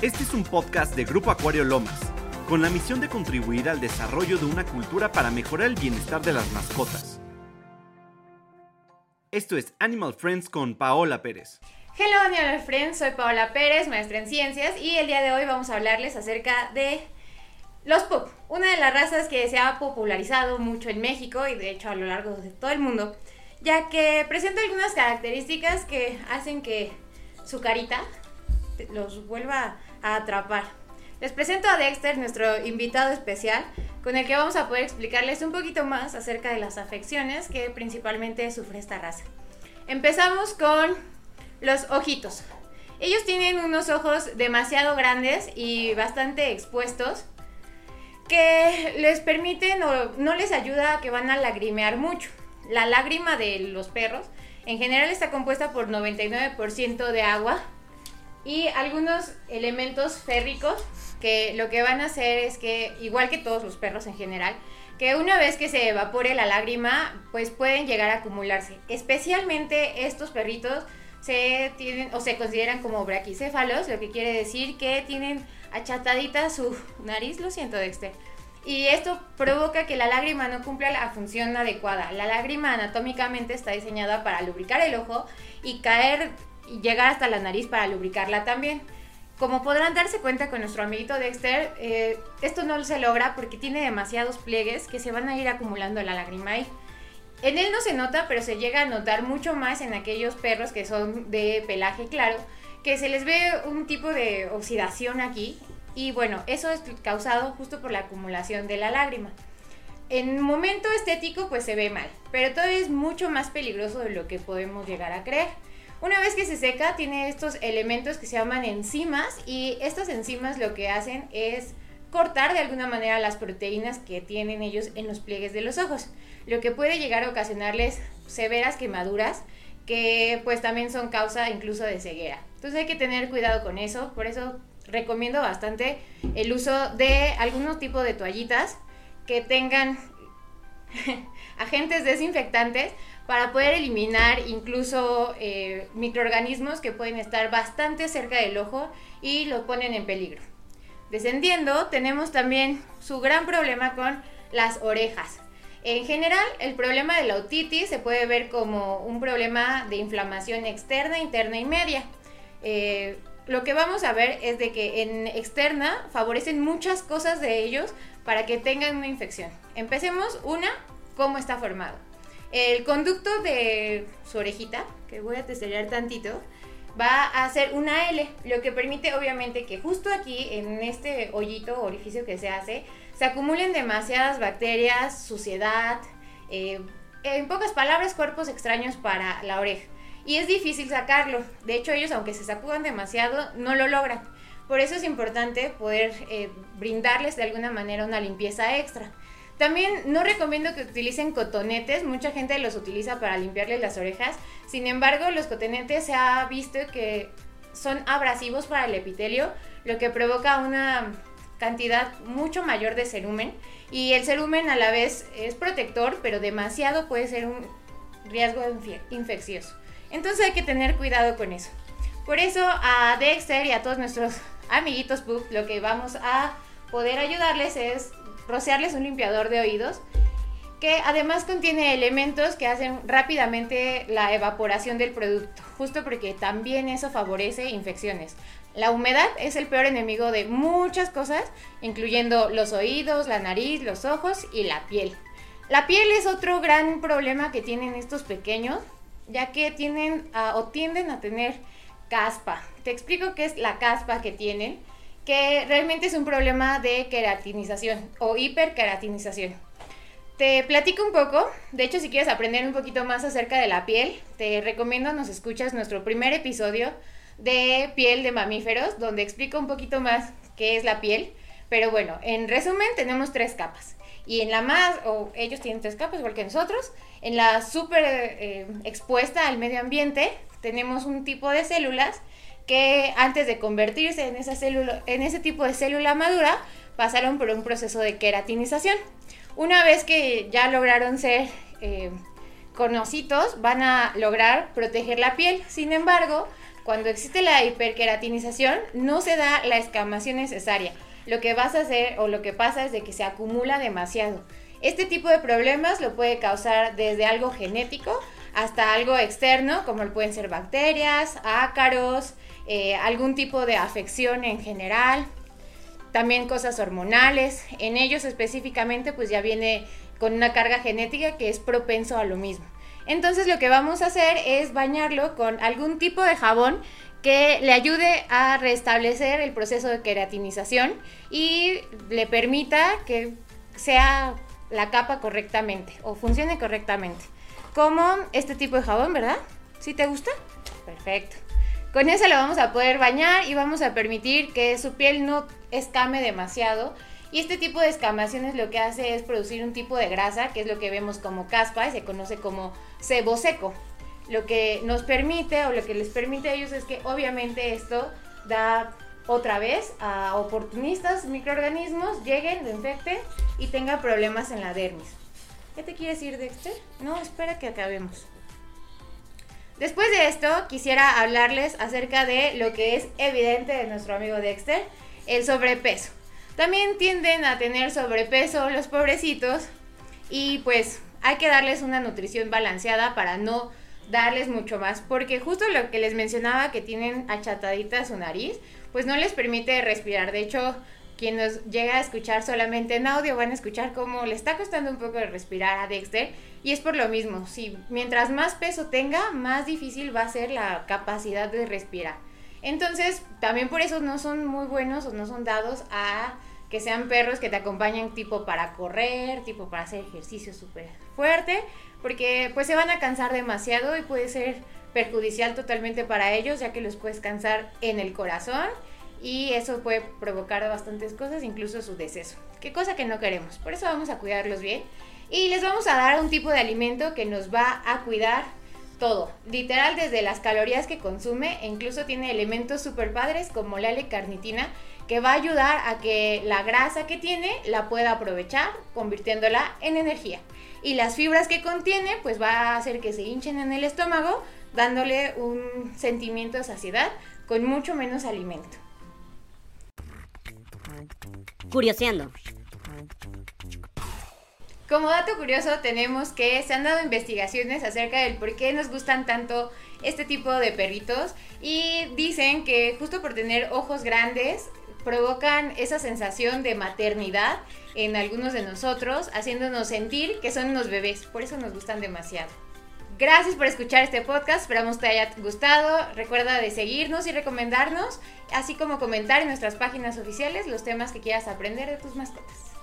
Este es un podcast de Grupo Acuario Lomas, con la misión de contribuir al desarrollo de una cultura para mejorar el bienestar de las mascotas. Esto es Animal Friends con Paola Pérez. Hello Animal Friends, soy Paola Pérez, maestra en ciencias, y el día de hoy vamos a hablarles acerca de los pup, una de las razas que se ha popularizado mucho en México y de hecho a lo largo de todo el mundo, ya que presenta algunas características que hacen que su carita los vuelva a atrapar. Les presento a Dexter, nuestro invitado especial, con el que vamos a poder explicarles un poquito más acerca de las afecciones que principalmente sufre esta raza. Empezamos con los ojitos. Ellos tienen unos ojos demasiado grandes y bastante expuestos que les permiten o no les ayuda a que van a lagrimear mucho. La lágrima de los perros en general está compuesta por 99% de agua y algunos elementos férricos que lo que van a hacer es que, igual que todos los perros en general, que una vez que se evapore la lágrima, pues pueden llegar a acumularse. Especialmente estos perritos se tienen o se consideran como braquicéfalos, lo que quiere decir que tienen achatadita su nariz, lo siento Dexter. Y esto provoca que la lágrima no cumpla la función adecuada. La lágrima anatómicamente está diseñada para lubricar el ojo y caer y llegar hasta la nariz para lubricarla también. Como podrán darse cuenta con nuestro amiguito Dexter, eh, esto no se logra porque tiene demasiados pliegues que se van a ir acumulando la lágrima ahí. En él no se nota, pero se llega a notar mucho más en aquellos perros que son de pelaje claro, que se les ve un tipo de oxidación aquí. Y bueno, eso es causado justo por la acumulación de la lágrima. En momento estético pues se ve mal, pero todavía es mucho más peligroso de lo que podemos llegar a creer. Una vez que se seca, tiene estos elementos que se llaman enzimas y estas enzimas lo que hacen es cortar de alguna manera las proteínas que tienen ellos en los pliegues de los ojos, lo que puede llegar a ocasionarles severas quemaduras que pues también son causa incluso de ceguera. Entonces hay que tener cuidado con eso, por eso recomiendo bastante el uso de algún tipo de toallitas que tengan agentes desinfectantes para poder eliminar incluso eh, microorganismos que pueden estar bastante cerca del ojo y lo ponen en peligro. Descendiendo, tenemos también su gran problema con las orejas. En general, el problema de la otitis se puede ver como un problema de inflamación externa, interna y media. Eh, lo que vamos a ver es de que en externa favorecen muchas cosas de ellos para que tengan una infección. Empecemos una, cómo está formado. El conducto de su orejita, que voy a testellar tantito, va a ser una L, lo que permite obviamente que justo aquí, en este hoyito orificio que se hace, se acumulen demasiadas bacterias, suciedad, eh, en pocas palabras, cuerpos extraños para la oreja. Y es difícil sacarlo. De hecho, ellos, aunque se sacudan demasiado, no lo logran. Por eso es importante poder eh, brindarles de alguna manera una limpieza extra. También no recomiendo que utilicen cotonetes, mucha gente los utiliza para limpiarles las orejas, sin embargo los cotonetes se ha visto que son abrasivos para el epitelio, lo que provoca una cantidad mucho mayor de cerumen y el cerumen a la vez es protector, pero demasiado puede ser un riesgo infeccioso. Entonces hay que tener cuidado con eso. Por eso a Dexter y a todos nuestros amiguitos lo que vamos a poder ayudarles es rociarles un limpiador de oídos que además contiene elementos que hacen rápidamente la evaporación del producto, justo porque también eso favorece infecciones. La humedad es el peor enemigo de muchas cosas, incluyendo los oídos, la nariz, los ojos y la piel. La piel es otro gran problema que tienen estos pequeños, ya que tienen o tienden a tener caspa. Te explico qué es la caspa que tienen que realmente es un problema de queratinización o hiperqueratinización. Te platico un poco, de hecho si quieres aprender un poquito más acerca de la piel, te recomiendo nos escuchas nuestro primer episodio de piel de mamíferos, donde explico un poquito más qué es la piel. Pero bueno, en resumen tenemos tres capas. Y en la más, o ellos tienen tres capas igual que nosotros, en la súper eh, expuesta al medio ambiente tenemos un tipo de células que antes de convertirse en, esa célula, en ese tipo de célula madura, pasaron por un proceso de queratinización. Una vez que ya lograron ser eh, van a lograr proteger la piel. Sin embargo, cuando existe la hiperqueratinización, no se da la escamación necesaria. Lo que vas a hacer o lo que pasa es de que se acumula demasiado. Este tipo de problemas lo puede causar desde algo genético hasta algo externo, como pueden ser bacterias, ácaros, eh, algún tipo de afección en general, también cosas hormonales. En ellos específicamente pues ya viene con una carga genética que es propenso a lo mismo. Entonces lo que vamos a hacer es bañarlo con algún tipo de jabón que le ayude a restablecer el proceso de queratinización y le permita que sea la capa correctamente o funcione correctamente. Como este tipo de jabón, ¿verdad? ¿Sí te gusta? Perfecto. Con ese lo vamos a poder bañar y vamos a permitir que su piel no escame demasiado y este tipo de escamaciones lo que hace es producir un tipo de grasa, que es lo que vemos como caspa y se conoce como sebo seco. Lo que nos permite o lo que les permite a ellos es que obviamente esto da otra vez a oportunistas microorganismos lleguen, lo infecten y tengan problemas en la dermis. ¿Qué te quieres ir, Dexter? No, espera que acabemos. Después de esto, quisiera hablarles acerca de lo que es evidente de nuestro amigo Dexter, el sobrepeso. También tienden a tener sobrepeso los pobrecitos y pues hay que darles una nutrición balanceada para no darles mucho más, porque justo lo que les mencionaba que tienen achatadita su nariz, pues no les permite respirar. De hecho, quien nos llega a escuchar solamente en audio van a escuchar cómo le está costando un poco de respirar a Dexter y es por lo mismo, si mientras más peso tenga, más difícil va a ser la capacidad de respirar. Entonces, también por eso no son muy buenos o no son dados a que sean perros que te acompañen tipo para correr, tipo para hacer ejercicio súper fuerte, porque pues se van a cansar demasiado y puede ser perjudicial totalmente para ellos, ya que los puedes cansar en el corazón y eso puede provocar bastantes cosas, incluso su deceso. Qué cosa que no queremos. Por eso vamos a cuidarlos bien y les vamos a dar un tipo de alimento que nos va a cuidar todo, literal desde las calorías que consume, e incluso tiene elementos super padres como la L-carnitina que va a ayudar a que la grasa que tiene la pueda aprovechar convirtiéndola en energía. Y las fibras que contiene pues va a hacer que se hinchen en el estómago dándole un sentimiento de saciedad con mucho menos alimento. Curioseando. Como dato curioso tenemos que se han dado investigaciones acerca del por qué nos gustan tanto este tipo de perritos y dicen que justo por tener ojos grandes provocan esa sensación de maternidad en algunos de nosotros, haciéndonos sentir que son unos bebés, por eso nos gustan demasiado. Gracias por escuchar este podcast, esperamos te haya gustado. Recuerda de seguirnos y recomendarnos, así como comentar en nuestras páginas oficiales los temas que quieras aprender de tus mascotas.